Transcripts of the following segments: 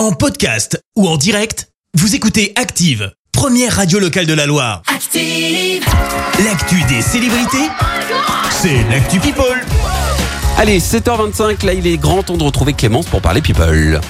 En podcast ou en direct, vous écoutez Active, première radio locale de la Loire. Active. L'actu des célébrités, c'est l'actu People. Allez, 7h25, là il est grand temps de retrouver Clémence pour parler people.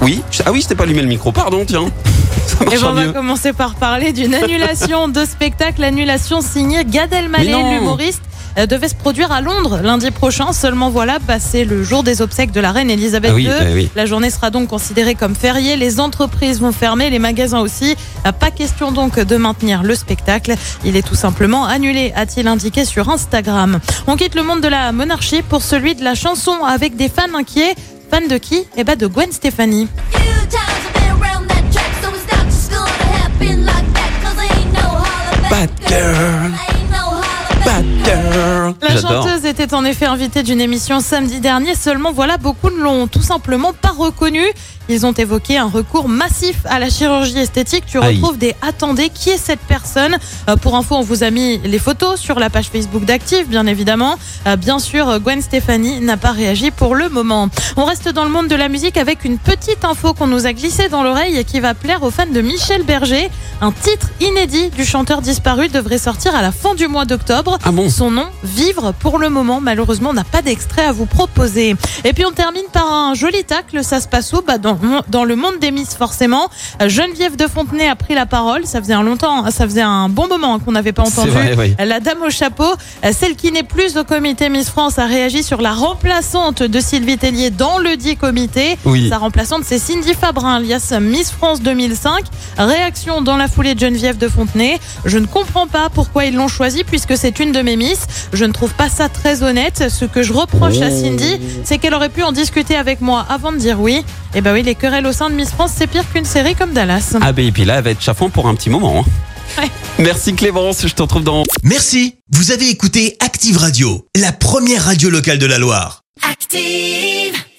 Oui Ah oui, je t'ai pas allumé le micro, pardon, tiens. Ça Et on va mieux. commencer par parler d'une annulation de spectacle. Annulation signée Gad Mais Elmaleh, non. l'humoriste, devait se produire à Londres lundi prochain. Seulement voilà, passé le jour des obsèques de la reine Elisabeth Ah oui, II. bah oui. La journée sera donc considérée comme fériée. Les entreprises vont fermer, les magasins aussi. Euh, Pas question donc de maintenir le spectacle. Il est tout simplement annulé, a-t-il indiqué sur Instagram. On quitte le monde de la monarchie pour celui de la chanson avec des fans inquiets. Fans de qui? Eh ben de Gwen Stefani. Bad girl, bad girl. La chanteuse était en effet invitée d'une émission samedi dernier, seulement voilà, beaucoup ne l'ont tout simplement pas reconnue. Ils ont évoqué un recours massif à la chirurgie esthétique. Tu Aïe. retrouves des attendez, qui est cette personne? Euh, Pour info, on vous a mis les photos sur la page Facebook d'Active, bien évidemment. Euh, bien sûr, Gwen Stefani n'a pas réagi pour le moment. On reste dans le monde de la musique avec une petite info qu'on nous a glissée dans l'oreille et qui va plaire aux fans de Michel Berger. Un titre inédit du chanteur disparu devrait sortir à la fin du mois d'octobre. Ah bon Son nom, Vivre, pour le moment, malheureusement, on n'a pas d'extrait à vous proposer. Et puis on termine par un joli tacle. Ça se passe où? Bah, dans, dans le monde des Miss, forcément. Euh, Geneviève de Fontenay a pris la parole. Ça faisait un longtemps, ça faisait un bon moment qu'on n'avait pas entendu. vrai, oui. La dame au chapeau, euh, celle qui n'est plus au comité Miss France, a réagi sur la remplaçante de Sylvie Tellier dans le dit comité. Oui. Sa remplaçante, c'est Cindy Fabrin, alias Miss France 2005. Réaction dans la foulée de Geneviève de Fontenay. Je ne comprends pas pourquoi ils l'ont choisie puisque c'est une de mes Miss. Je ne trouve pas ça très honnête. Ce que je reproche à Cindy, c'est qu'elle aurait pu en discuter avec moi avant de dire oui. Et ben oui, les querelles au sein de Miss France, c'est pire qu'une série comme Dallas. Ah ben et puis là, elle va être chafouin pour un petit moment. hein. Ouais. Merci Clémence, je te retrouve dans... Merci, vous avez écouté Active Radio, la première radio locale de la Loire. Active.